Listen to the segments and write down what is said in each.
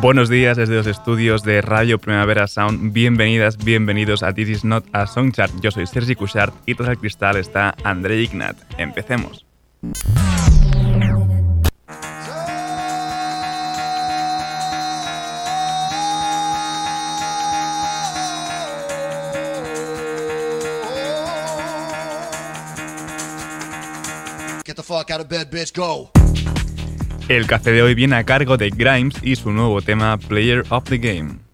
Buenos días desde los estudios de Radio Primavera Sound. Bienvenidas, bienvenidos a This Is Not a Song Chart. Yo soy Sergi Cushart y tras el cristal está André Ignat. Empecemos. Get the fuck out of bed, bitch, go. El café de hoy viene a cargo de Grimes y su nuevo tema Player of the Game.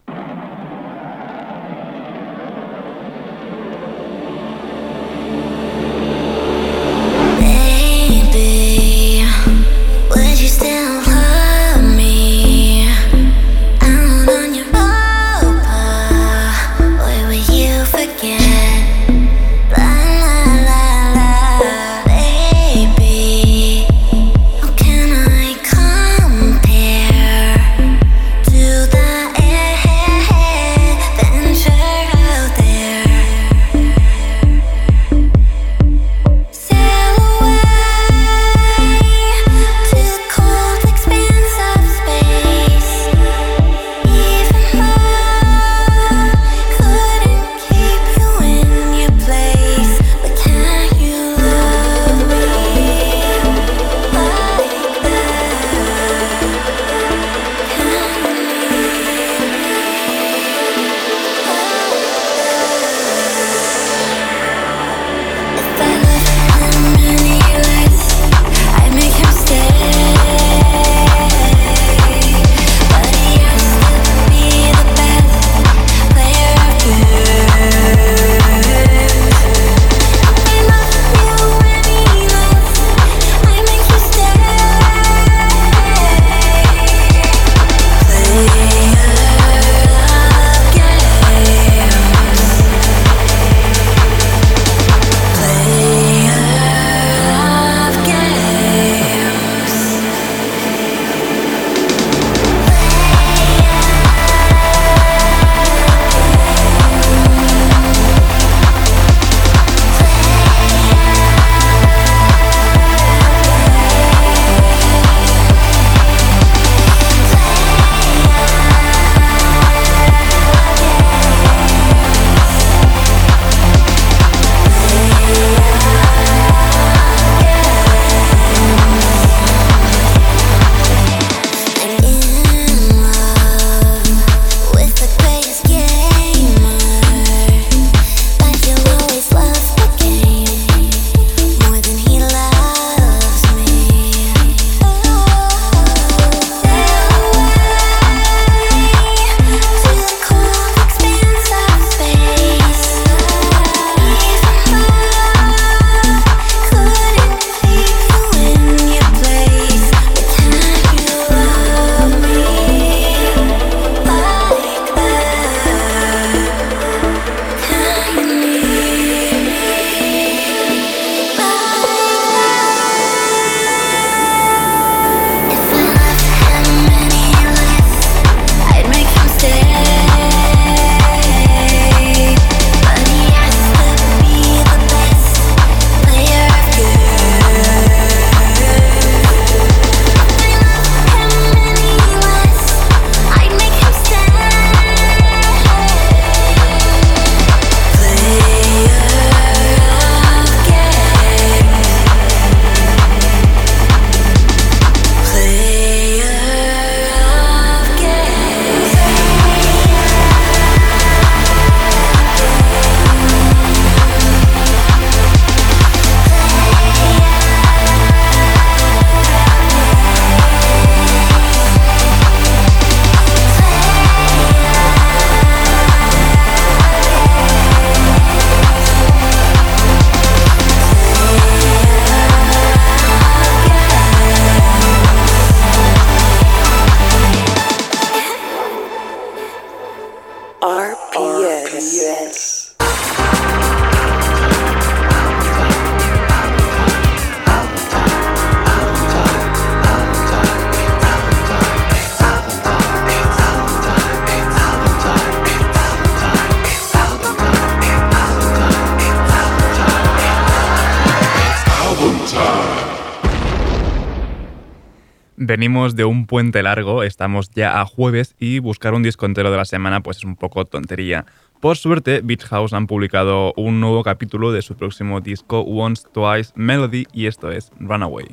De un puente largo, estamos ya a jueves y buscar un disco entero de la semana pues es un poco tontería. Por suerte, Beach House han publicado un nuevo capítulo de su próximo disco Once Twice Melody y esto es Runaway.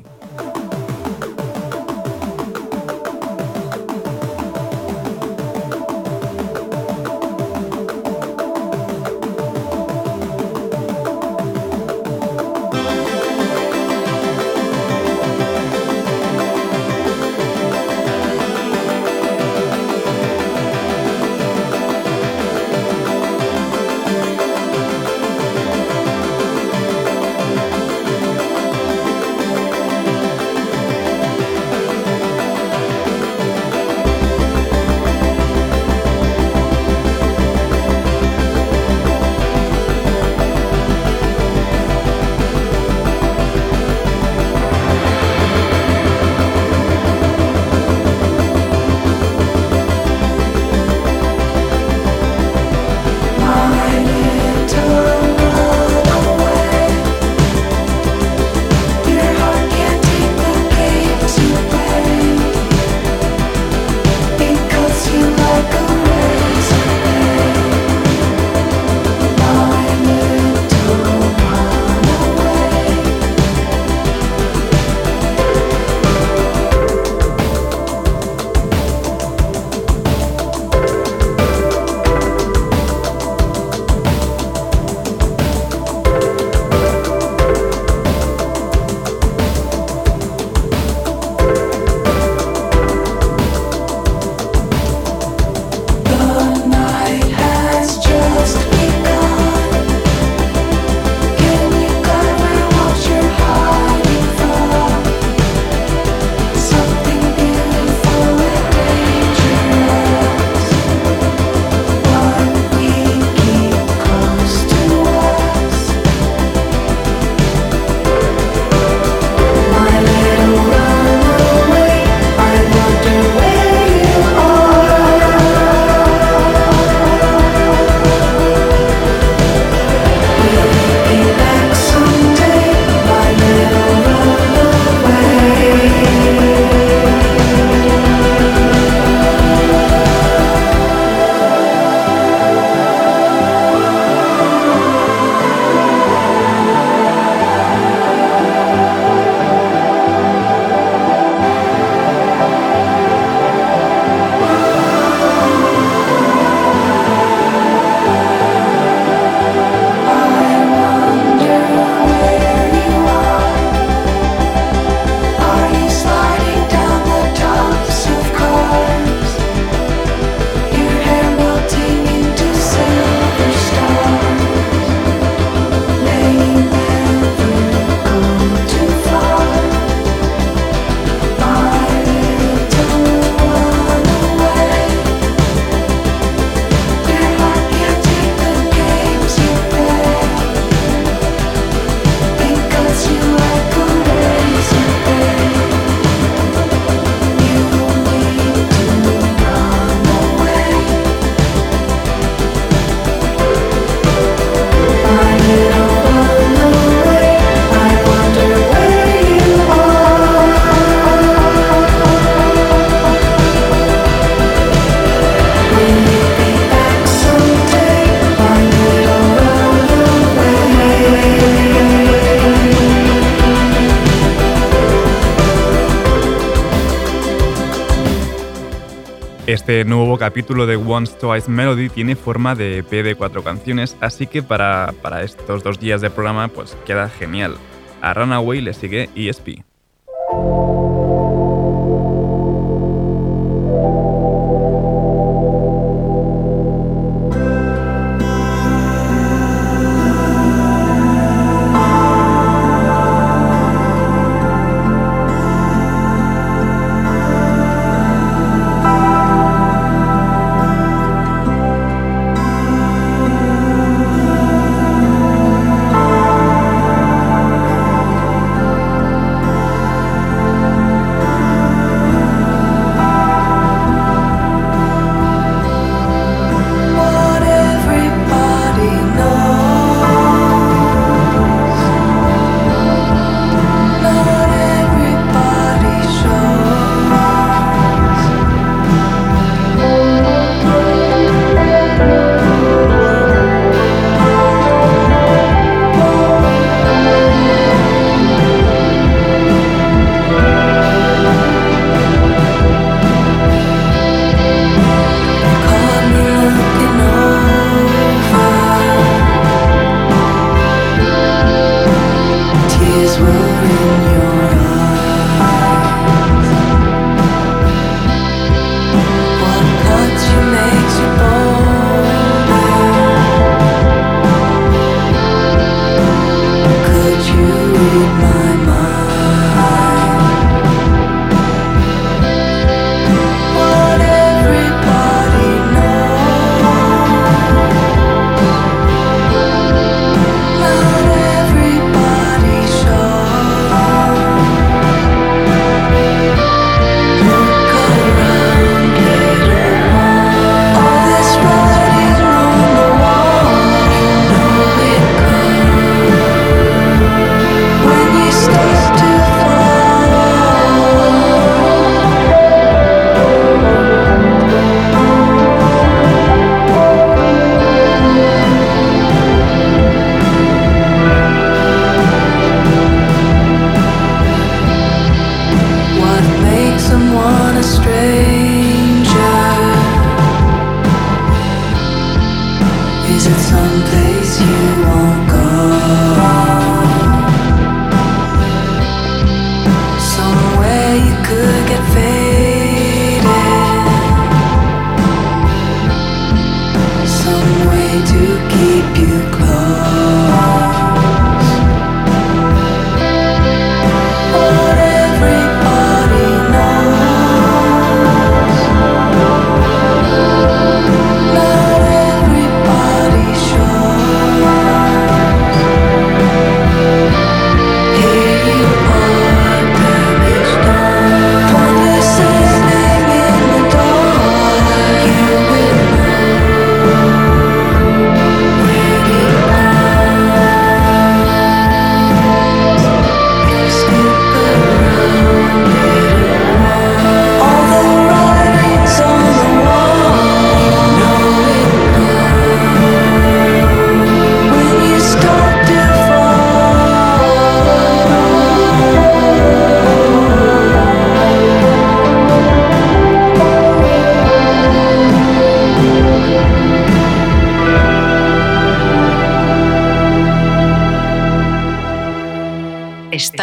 Este nuevo capítulo de Once Twice Melody tiene forma de EP de cuatro canciones, así que para, para estos dos días de programa pues queda genial. A Runaway le sigue ESP.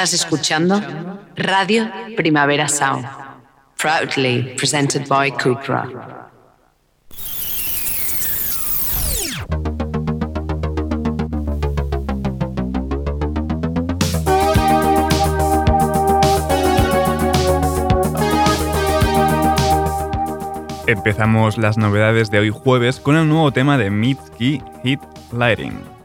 Estás escuchando Radio Primavera Sound, proudly presented by Cupra. Empezamos las novedades de hoy jueves con el nuevo tema de Mitski Hit Lighting.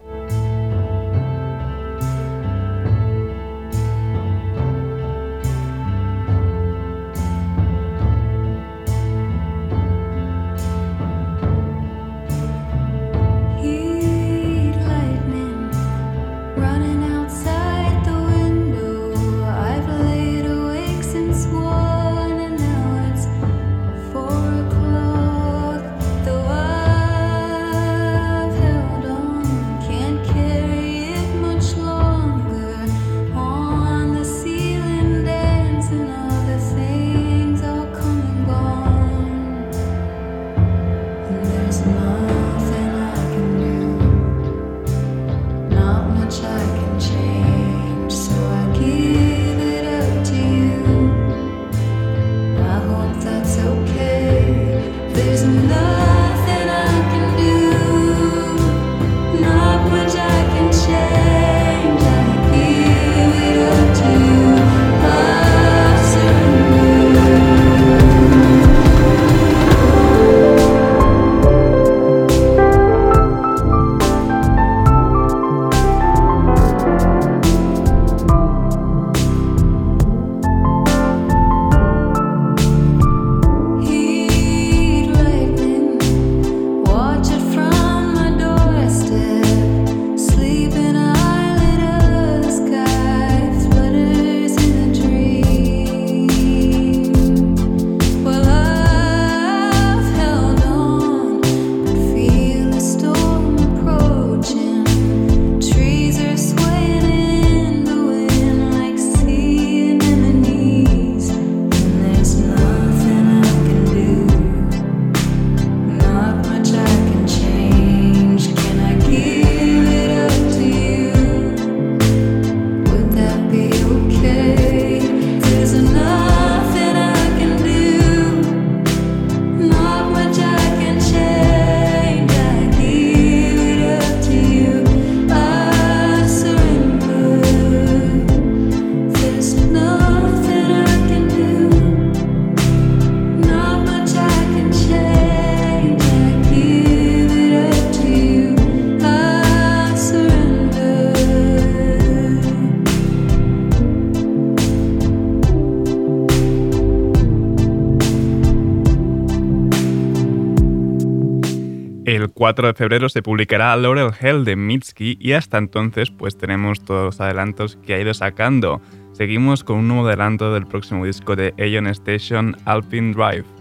4 de febrero se publicará Laurel Hell de Mitski y hasta entonces pues tenemos todos los adelantos que ha ido sacando. Seguimos con un nuevo adelanto del próximo disco de Aeon Station, Alpine Drive.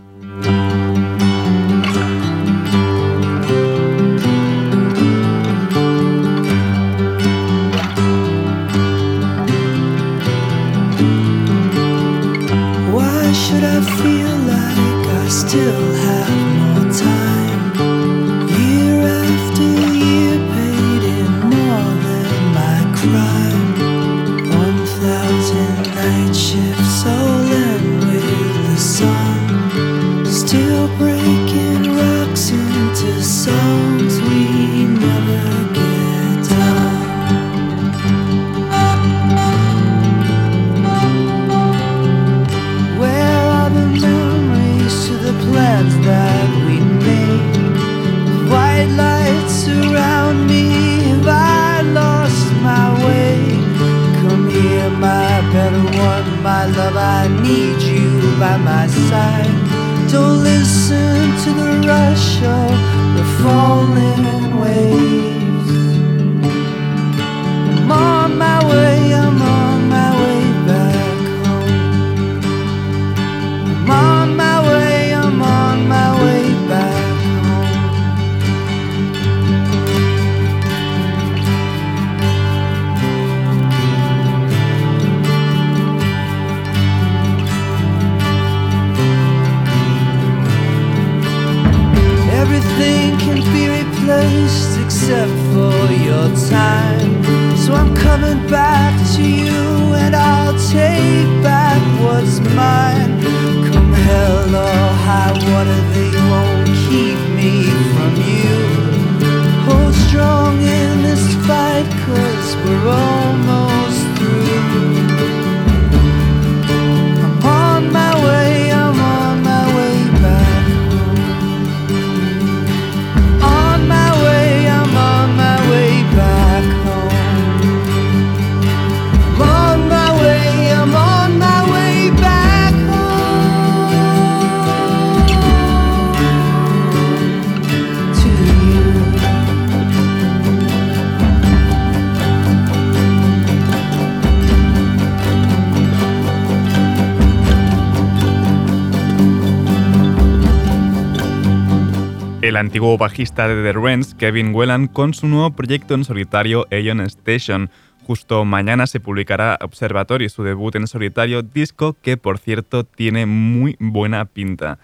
El antiguo bajista de The Rents, Kevin Whelan, con su nuevo proyecto en solitario Aeon Station. Justo mañana se publicará Observatory, su debut en solitario, disco que por cierto tiene muy buena pinta.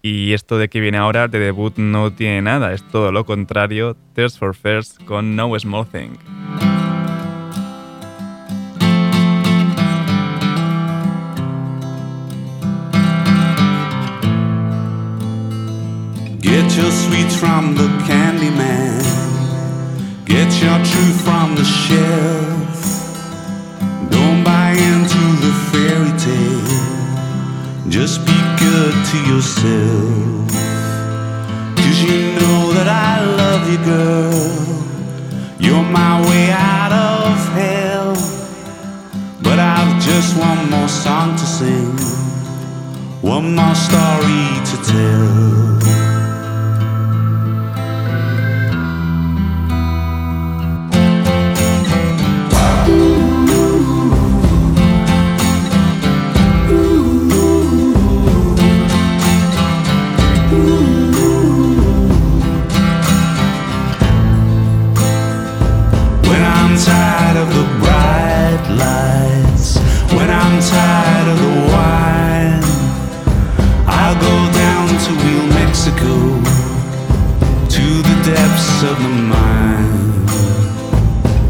Y esto de que viene ahora de debut no tiene nada, es todo lo contrario, Thirst for First con No Small Thing. Get your sweets from the candy man. Get your truth from the shelf. Don't buy into the fairy tale. Just be good to yourself. Cause you know that I love you, girl. You're my way out of hell. But I've just one more song to sing. One more story to tell. Of the mind.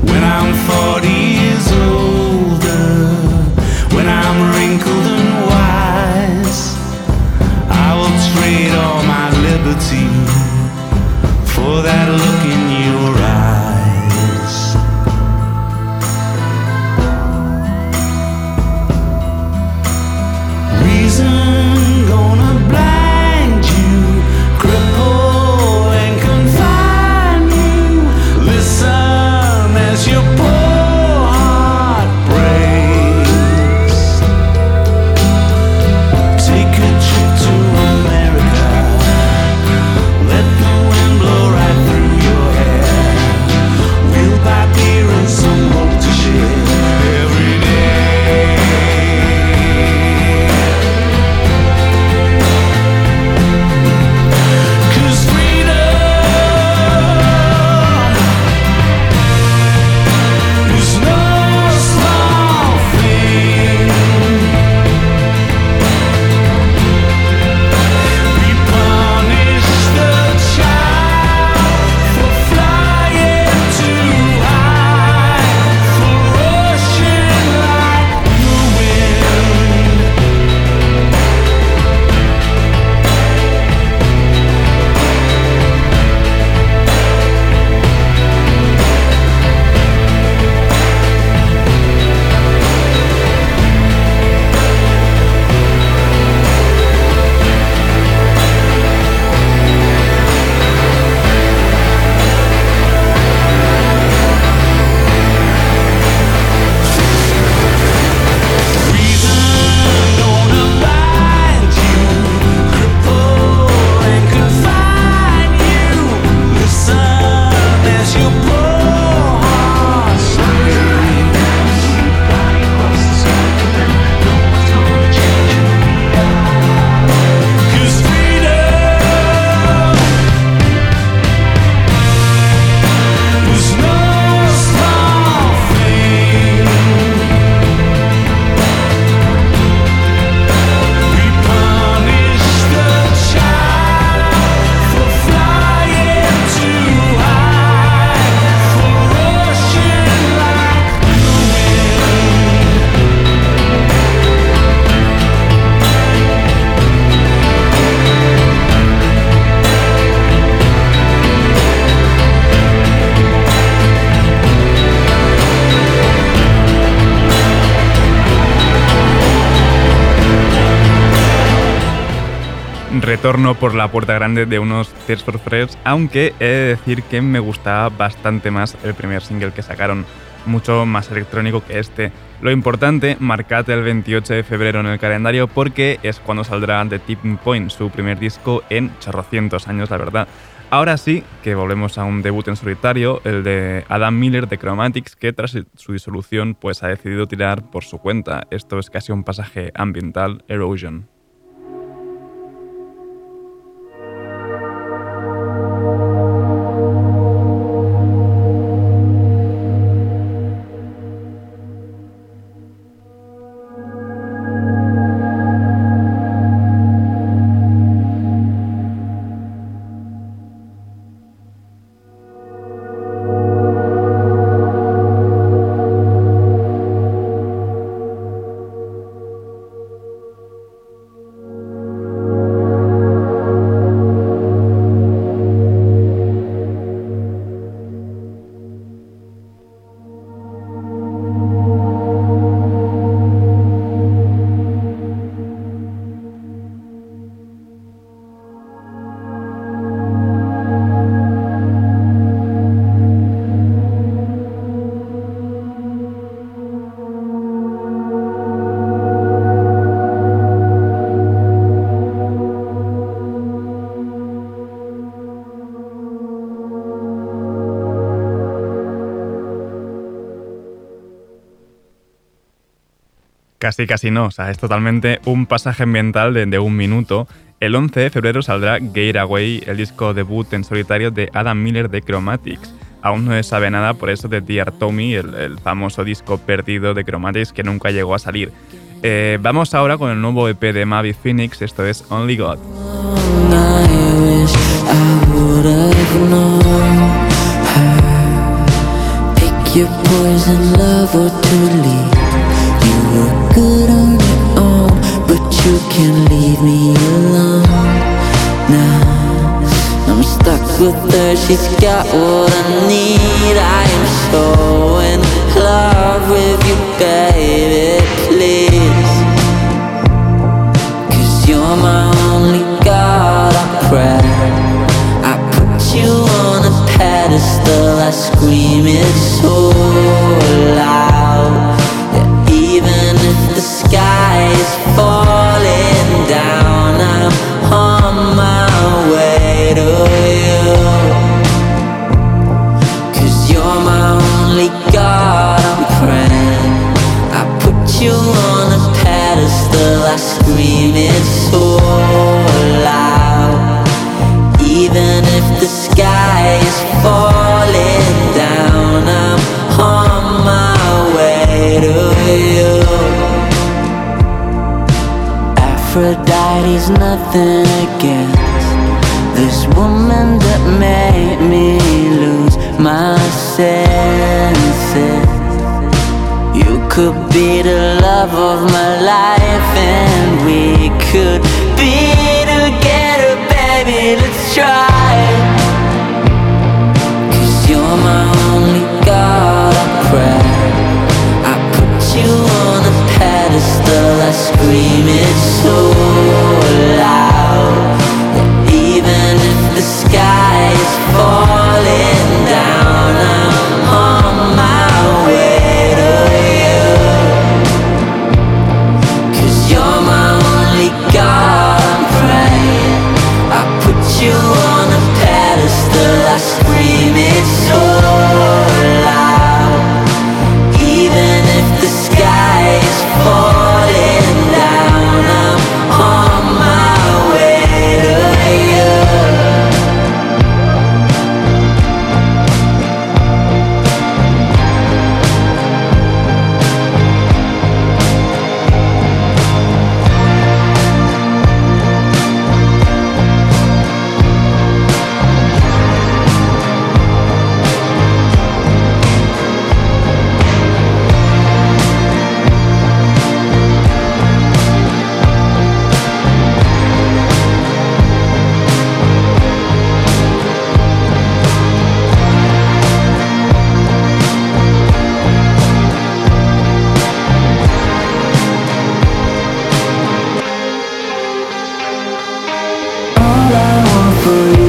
When I'm 40 years older, when I'm wrinkled and wise, I will trade all my liberty for that look in retorno por la puerta grande de unos Tears for Fears, aunque he de decir que me gustaba bastante más el primer single que sacaron, mucho más electrónico que este. Lo importante, marcad el 28 de febrero en el calendario porque es cuando saldrá The Tipping Point, su primer disco en chorrocientos años, la verdad. Ahora sí que volvemos a un debut en solitario, el de Adam Miller de Chromatics, que tras su disolución pues ha decidido tirar por su cuenta. Esto es casi un pasaje ambiental, Erosion. Casi, casi no. O sea, es totalmente un pasaje ambiental de, un minuto. El 11 de febrero saldrá Away, el disco debut en solitario de Adam Miller de Chromatics. Aún no se sabe nada por eso de Dear Tommy, el, famoso disco perdido de Chromatics que nunca llegó a salir. Eh, vamos ahora con el nuevo EP de Mavi Phoenix, esto es Only God. Good on your own, but you can't leave me alone. Now I'm stuck with her, she's got what I need. I am so in love with you, baby, please. Cause you're my only God, I pray. I put you on a pedestal, I scream it so loud the sky is falling down. I'm on my way to you're my only God, I'm praying. I put you on a pedestal, I scream it so loud. Even if the sky is falling Aphrodite's nothing against this woman that made me lose my senses. You could be the love of my life, and we could be together, baby. Let's try. Cause you're my you on a pedestal, I scream it so loud that even if the sky is falling for.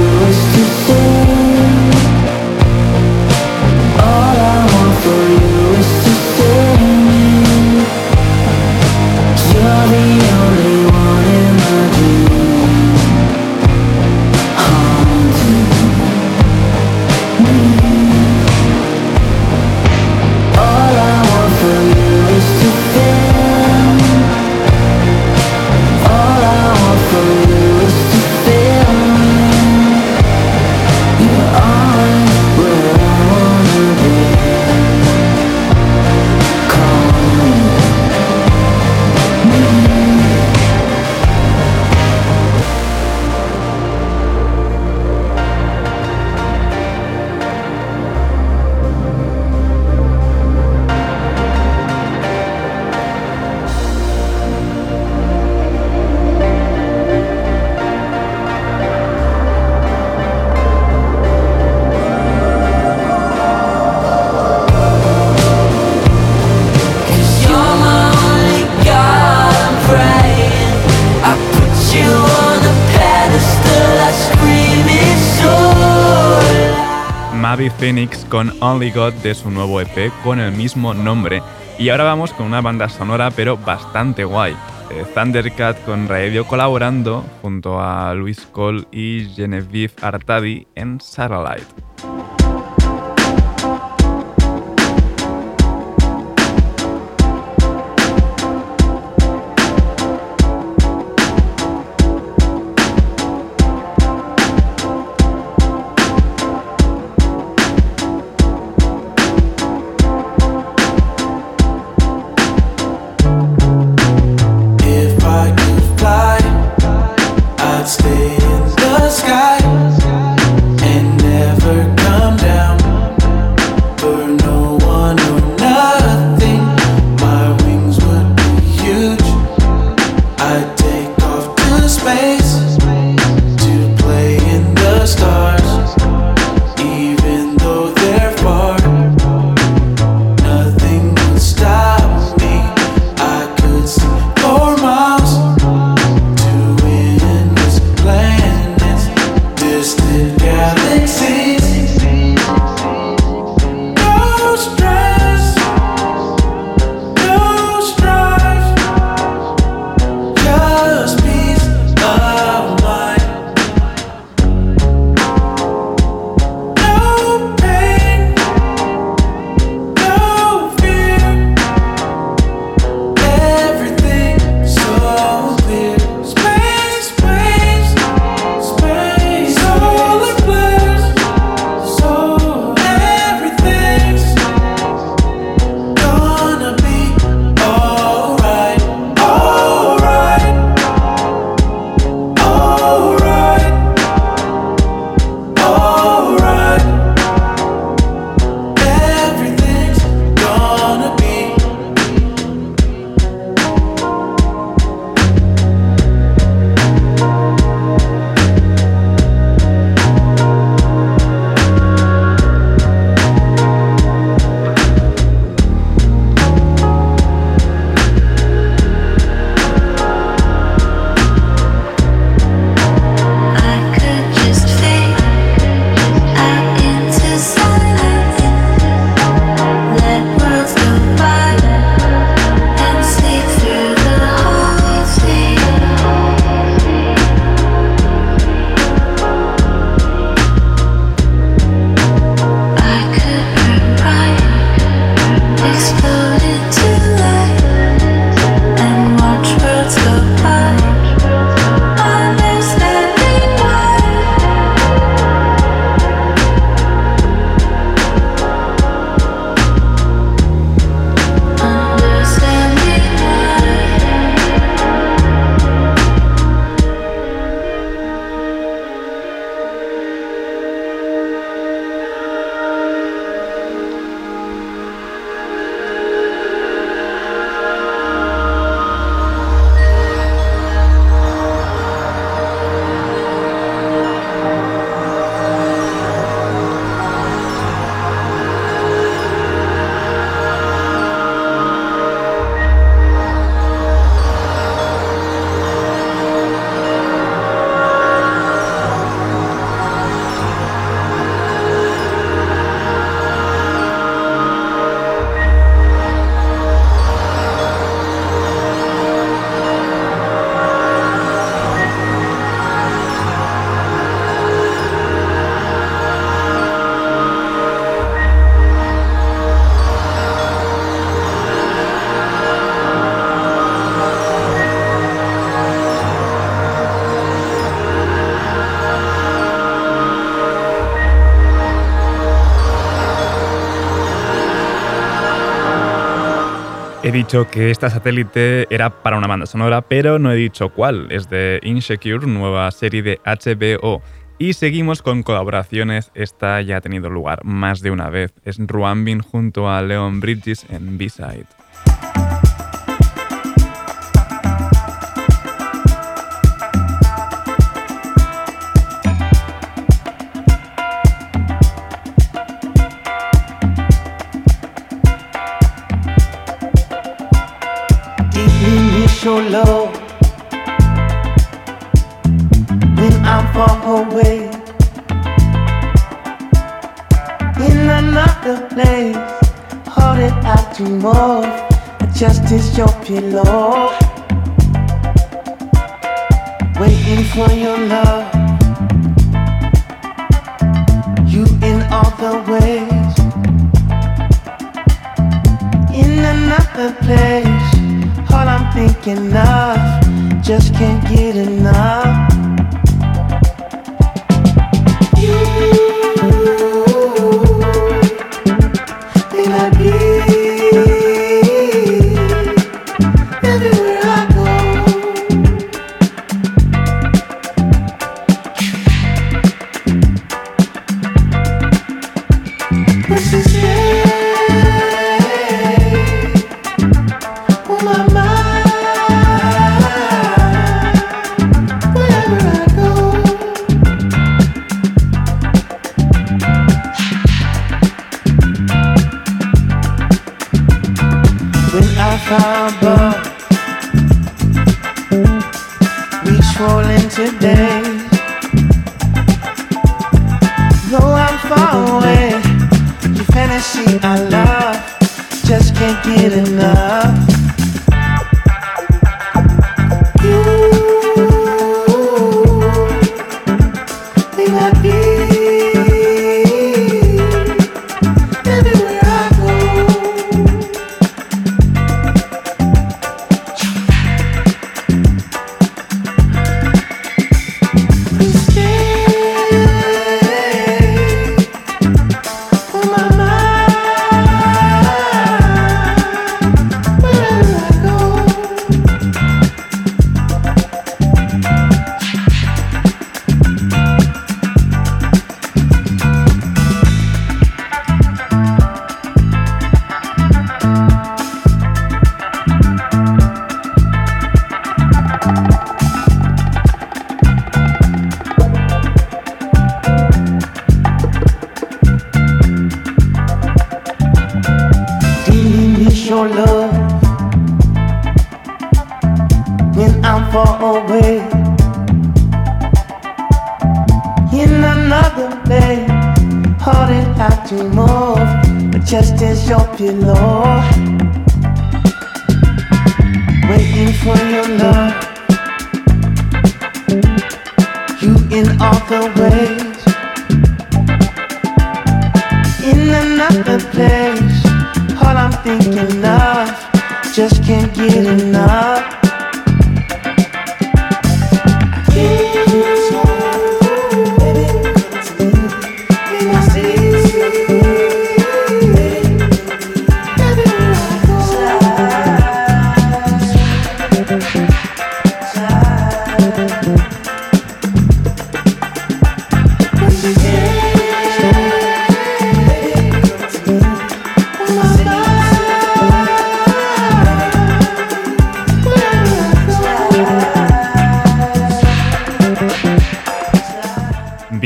Phoenix con Only God de su nuevo EP con el mismo nombre. Y ahora vamos con una banda sonora pero bastante guay. Eh, Thundercat con Radio colaborando junto a Luis Cole y Genevieve Artadi en Satellite. He dicho que esta satélite era para una banda sonora, pero no he dicho cuál. Es de Insecure, nueva serie de HBO. Y seguimos con colaboraciones. Esta ya ha tenido lugar más de una vez. Es Ruambin junto a Leon Bridges en B-Side. Show love when I'm far away. In another place. Hold it out to move. Just as your pillow. Waiting for your love. You in all the ways. In another place. Thinking of. Just can't get enough.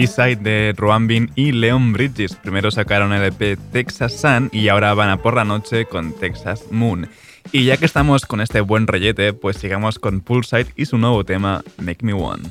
De Ruan Bin y Leon Bridges. Primero sacaron el EP Texas Sun y ahora van a por la noche con Texas Moon. Y ya que estamos con este buen reyete, pues sigamos con Poolside y su nuevo tema Make Me One.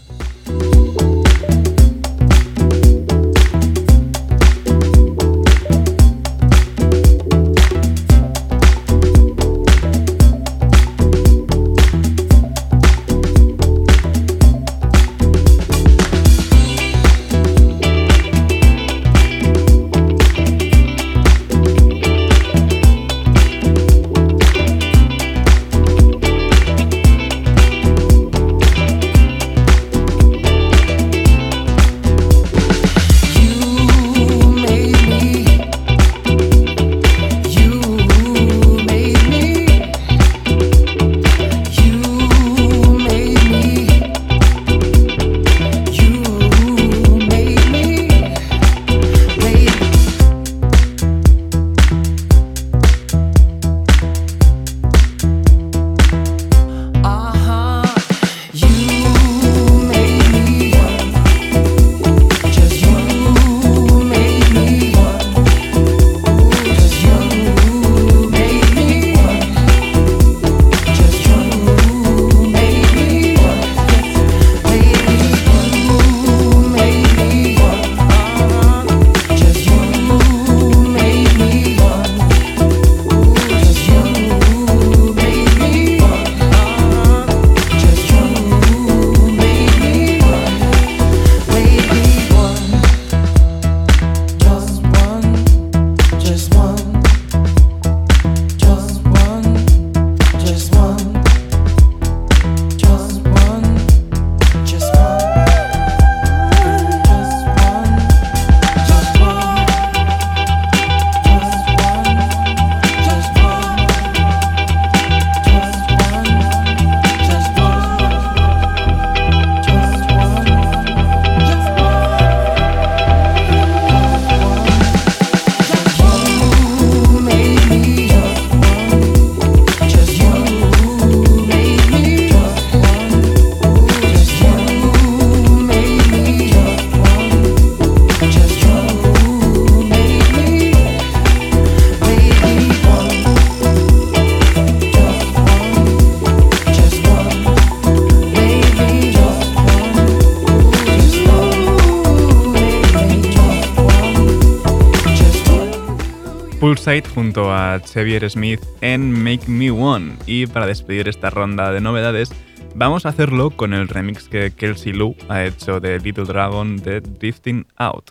Xavier Smith en Make Me One. Y para despedir esta ronda de novedades, vamos a hacerlo con el remix que Kelsey Lou ha hecho de Little Dragon de Drifting Out.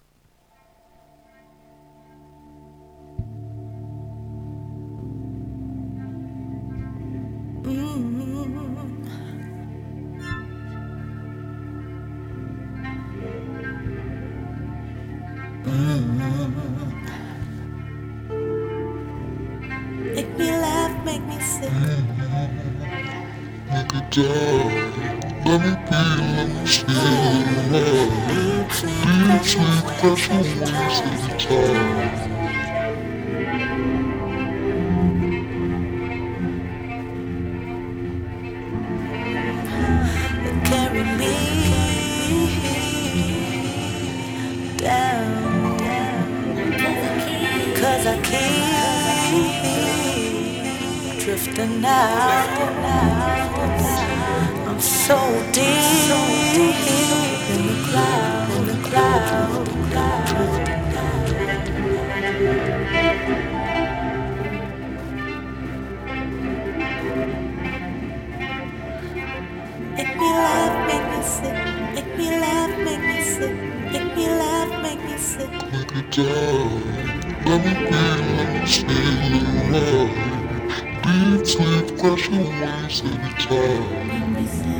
Make make me sick. Make me die. Let me be, let me stay alive. Be sweet, precious ways of time. Carry me down, down. Cause I can't drifting out. I'm so deep in the cloud, in the cloud, cloud. Make me laugh, make me sick. Make me laugh, make me sick. Make me laugh, make me sick. Make it die. Let me be, let me feel alive. Deep needs with in ways time.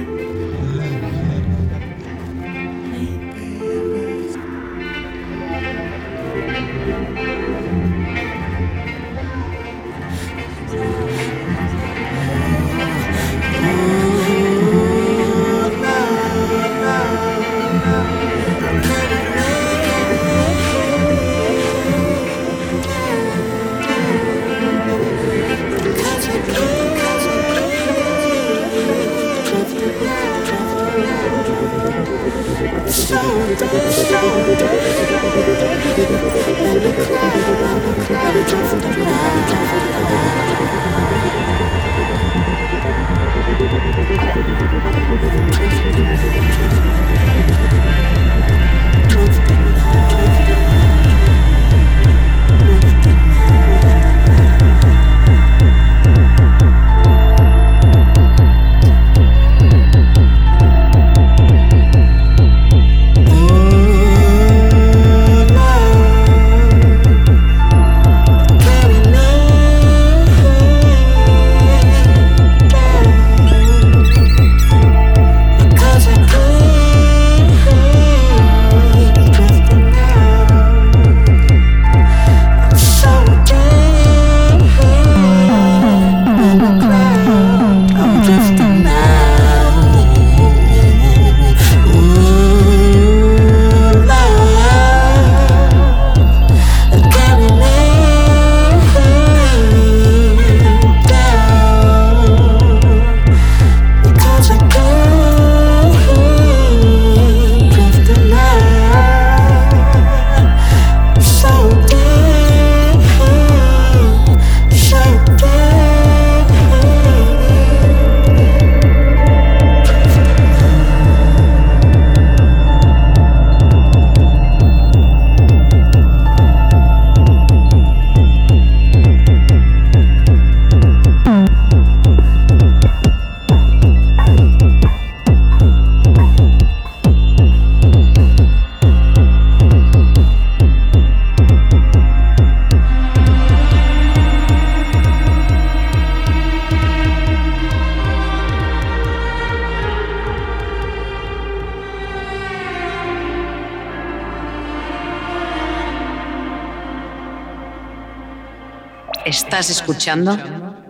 Estás escuchando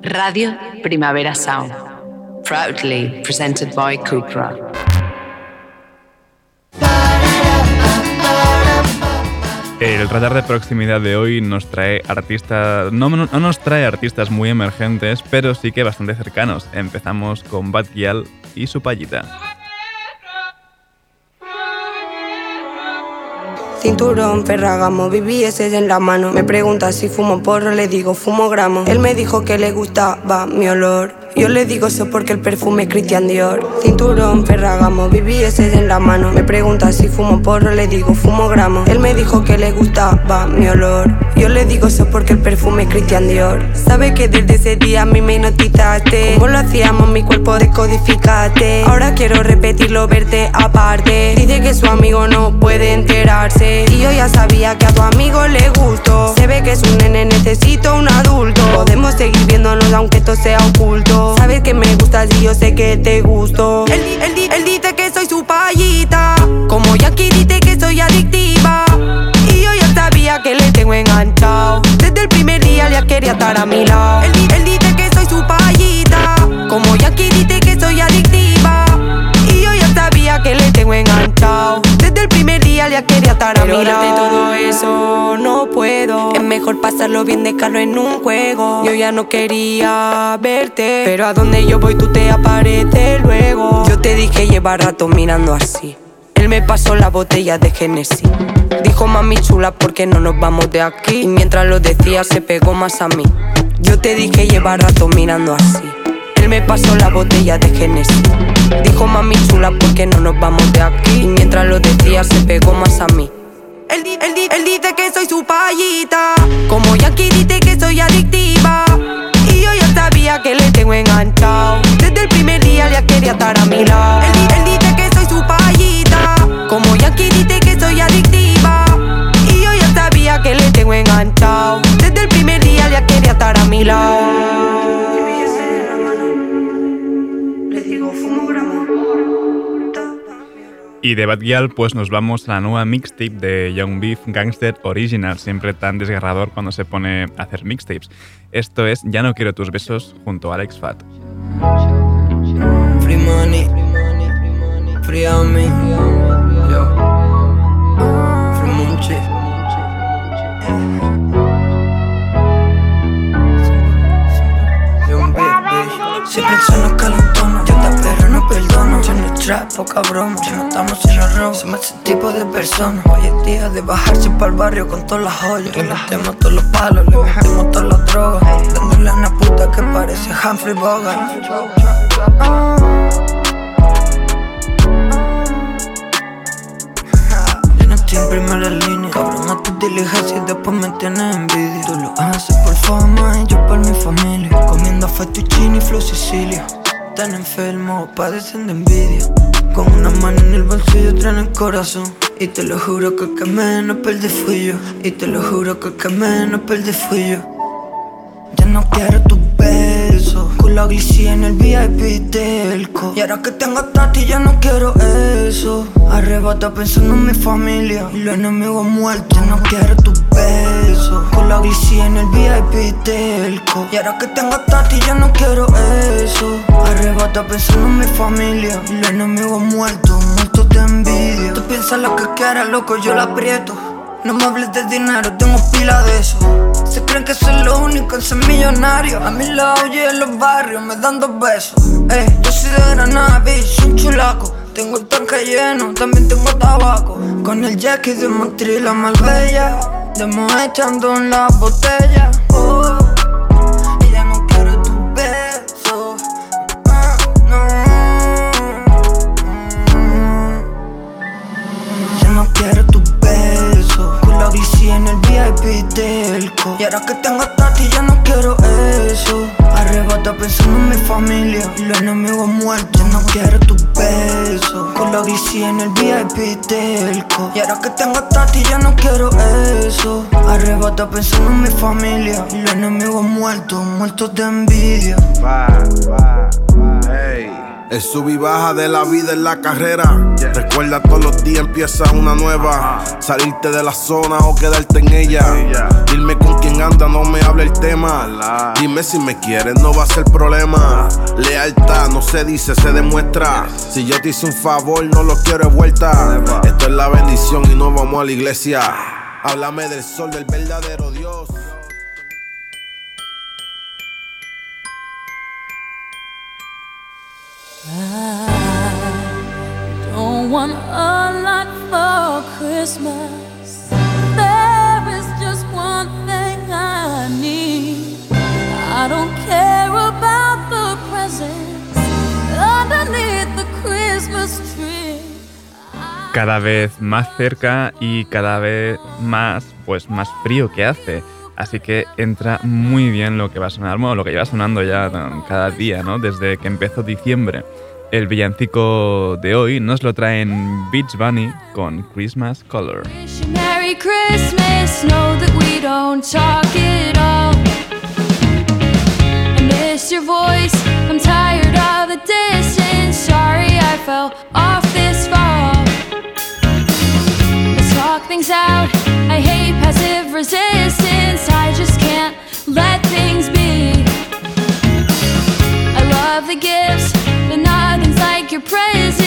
Radio Primavera Sound, proudly presented by Cupra. El radar de proximidad de hoy nos trae artistas, no, no- no nos trae artistas muy emergentes, pero sí que bastante cercanos. Empezamos con Bad Gyal y su payita. Cinturón, Ferragamo, BBS en la mano. Me pregunta si fumo porro, le digo fumo gramo. Él me dijo que le gustaba mi olor. Yo le digo eso porque el perfume es Christian Dior. Cinturón, Ferragamo, BBS en la mano. Me pregunta si fumo porro, le digo fumo gramo. Él me dijo que le gustaba mi olor. Yo le digo eso porque el perfume es Christian Dior. Sabe que desde ese día a mí me notizaste. Como lo hacíamos, mi cuerpo descodificaste. Ahora quiero repetirlo, verte aparte. Dice que su amigo no puede enterarse. Y yo ya sabía que a tu amigo le gustó. Se ve que es un nene, necesito un adulto. Podemos seguir viéndonos aunque esto sea oculto. Sabes que me gustas y yo sé que te gusto. Él, él, él dice que soy su payita. Como Jackie dice que soy adictiva. Y yo ya sabía que le tengo enganchado. Desde el primer día ya quería estar a mi lado. Él, él dice que soy su payita. Como Jackie dice que soy adictiva. Y yo ya sabía que le tengo enganchado. Desde el primer día ya quería estar a mi lado. todo eso no puedo. Es mejor pasarlo bien, dejarlo en un juego. Yo ya no quería verte. Pero a donde yo voy tú te apareces luego. Yo te dije lleva rato mirando así. Él me pasó la botella de Genesis. Dijo mami chula, ¿por qué no nos vamos de aquí? Y mientras lo decía, se pegó más a mí. Yo te dije lleva rato mirando así. Él me pasó la botella de Genesis. Dijo mami chula, ¿por qué no nos vamos de aquí? Y mientras lo decía, se pegó más a mí. Él, di- él di- él dice que soy su payita. Como Jackie dice que soy adictiva. Y yo ya sabía que le tengo enganchado. Desde el primer día ya quería estar a mi lado. Él, él dice que soy su payita. Como Jackie dice que soy adictiva. Y yo ya sabía que le tengo enganchado. Desde el primer día ya quería estar a mi lado. Y de Bad pues nos vamos a la nueva mixtape de Young Beef Gangster Original, siempre tan desgarrador cuando se pone a hacer mixtapes. Esto es Ya no quiero tus besos junto a Alex Fat. Free money, trap, poca broma, si no estamos en los robos. Somos ese tipo de personas. Hoy es día de bajarse para el barrio con todas las joyas. Le metemos todos los palos, le metemos todas las drogas. Dándole a una puta que parece Humphrey Bogart. Yo no estoy en primera línea Cabrón a tu diligencia y después me tienes envidia Tú lo haces por fama y yo por mi familia Comiendo fettuccine y flow Sicilia Tan enfermo, padecen de envidia. Con una mano en el bolsillo, otra en el corazón. Y te lo juro que el que menos perdí fui yo. Y te lo juro que el que menos perdí fui yo. Ya no quiero tus besos Con la glicía en el VIP del co. Y ahora que tengo tati ya no quiero eso. Arrebata pensando en mi familia Y los enemigos muertos no quiero tus besos Con la glicía en el VIP del co. Y ahora que tengo tati ya no quiero eso. Arrebata pensando en mi familia Y los enemigos muertos Muertos de envidia. Tú piensas lo que quieras, loco, yo la aprieto no me hables de dinero, tengo pila de eso. Se creen que soy lo único en ser millonario. A mi lado y en los barrios me dan dos besos. Ey, yo soy de Granada, bitch, un chulaco. Tengo el tanque lleno, también tengo tabaco. Con el Jackie de Montreal, la más bella. Demo echando en la botella. Oh, Y ahora que tengo tati ya no quiero eso. Arrebata pensando en mi familia Y los enemigos muertos. No quiero tus besos. Con la bici en el VIP del co Y ahora que tengo tati ya no quiero eso. Arrebata pensando en mi familia Y los enemigos muertos. Muertos de envidia El sub y baja de la vida en la carrera. Recuerda todos los días empieza una nueva. Salirte de la zona o quedarte en ella. Dime con quién anda, no me hable el tema. Dime si me quieres, no va a ser problema. Lealtad no se dice, se demuestra. Si yo te hice un favor, no lo quiero de vuelta. Esto es la bendición y no vamos a la iglesia. Háblame del sol, del verdadero Dios. I don't want a lot for Christmas. There is just one thing I need. I don't care about the presents underneath the Christmas tree. Cada vez más cerca y cada vez más, pues más frío que hace. Así que entra muy bien lo que va a sonar, bueno, lo que lleva sonando ya cada día, ¿no? Desde que empezó diciembre. El villancico de hoy nos lo traen Beach Bunny con Christmas Color. Merry Christmas, know that we don't talk at all. I miss your voice, I'm tired of the distance. Sorry I fell off things out. I hate passive resistance. I just can't let things be. I love the gifts, but nothing's like your presence.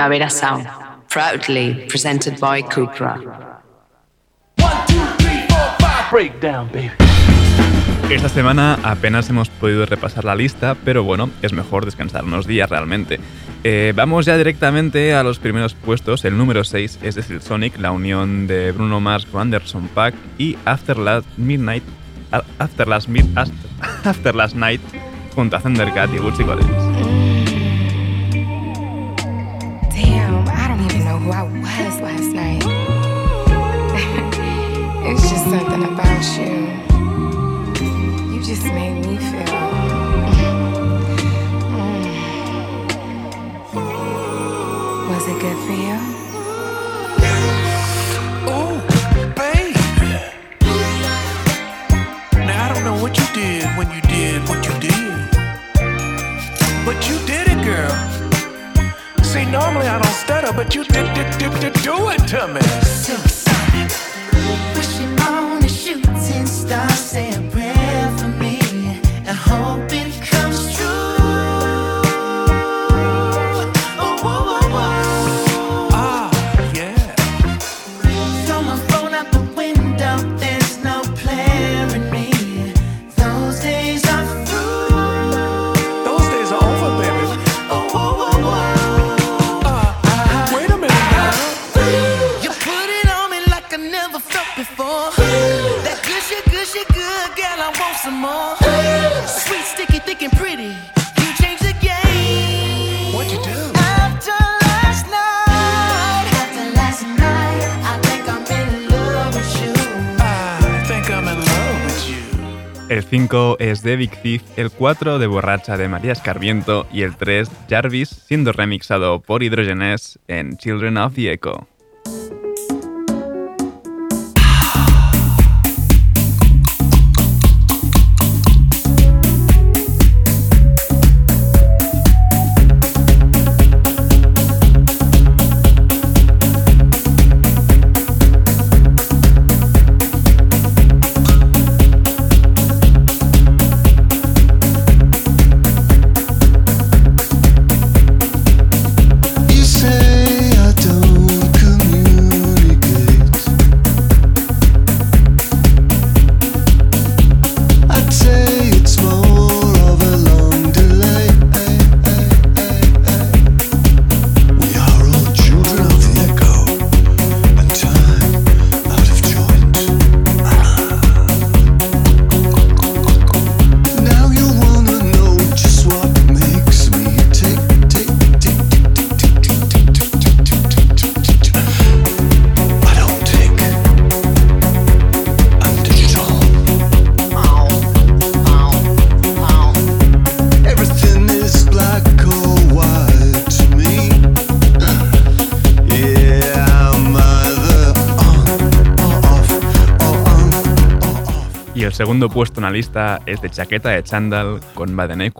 Primavera Sound. Proudly presented by Cupra. Breakdown, baby. Esta semana apenas hemos podido repasar la lista, pero bueno, es mejor descansar unos días realmente. Eh, vamos ya directamente a los primeros puestos. El número 6 es de Silk Sonic, la unión de Bruno Mars con Anderson Paak y After Last Midnight, After Last, Mid, After, After Last Night junto a Thundercat y Bootsy Collins. Something about you. You just made me feel. Mm. Was it good for you? Ooh, baby. Now I don't know what you did when you did what you did. But you did it, girl. See, normally I don't stutter, but you did, did, did, did do it to me. 5 es de Big Thief, el 4 de Borracha de María Escarmiento y el 3 Jarvis siendo remixado por Hydrogenes en Children of the Echo. Puesto en la lista es de Chaqueta de Chandal con Badenecum.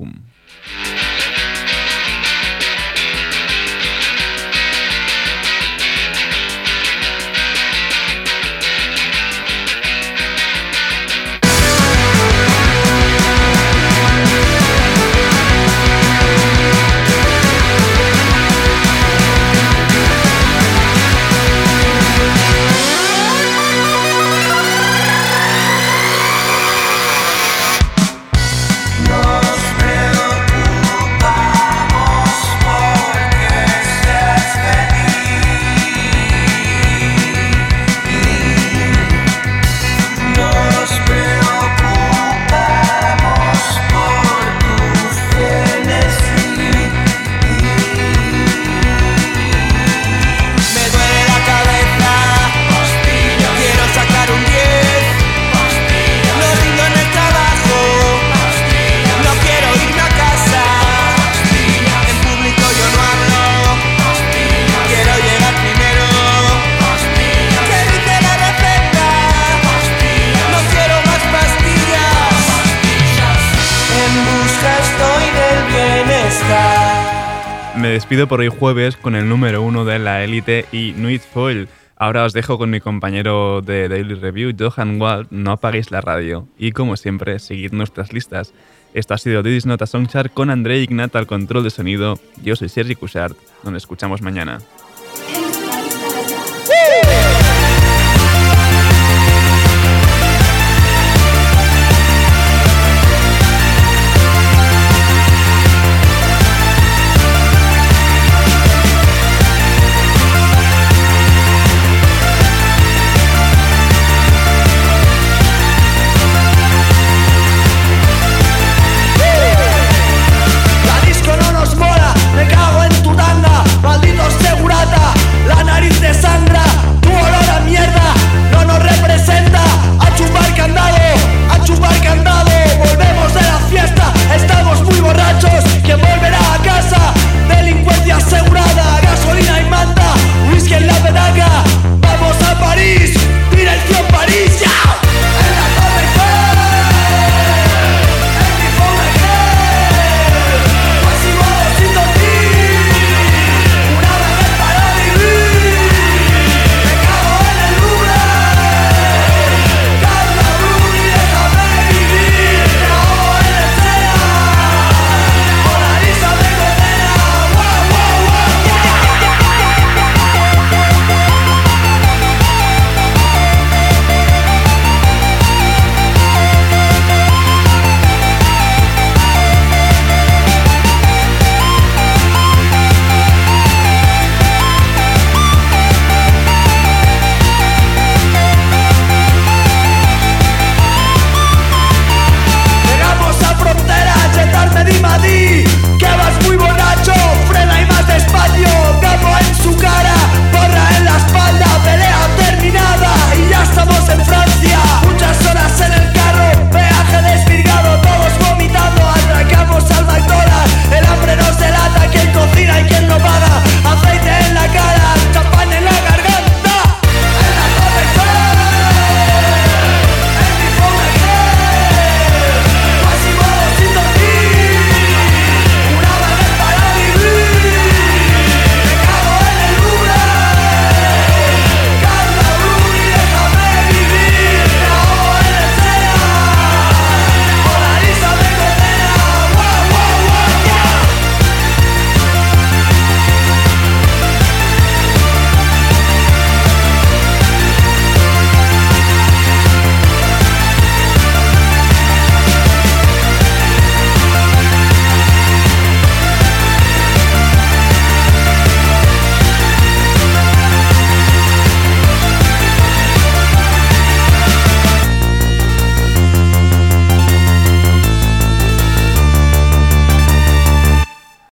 Despido por hoy jueves con el número uno de la élite y Nuit Foil. Ahora os dejo con mi compañero de Daily Review, Johan Wald. No apaguéis la radio. Y como siempre, seguid nuestras listas. Esto ha sido Didis Nota Songchart con André Ignat al control de sonido. Yo soy Sergi Cushart. Nos escuchamos mañana.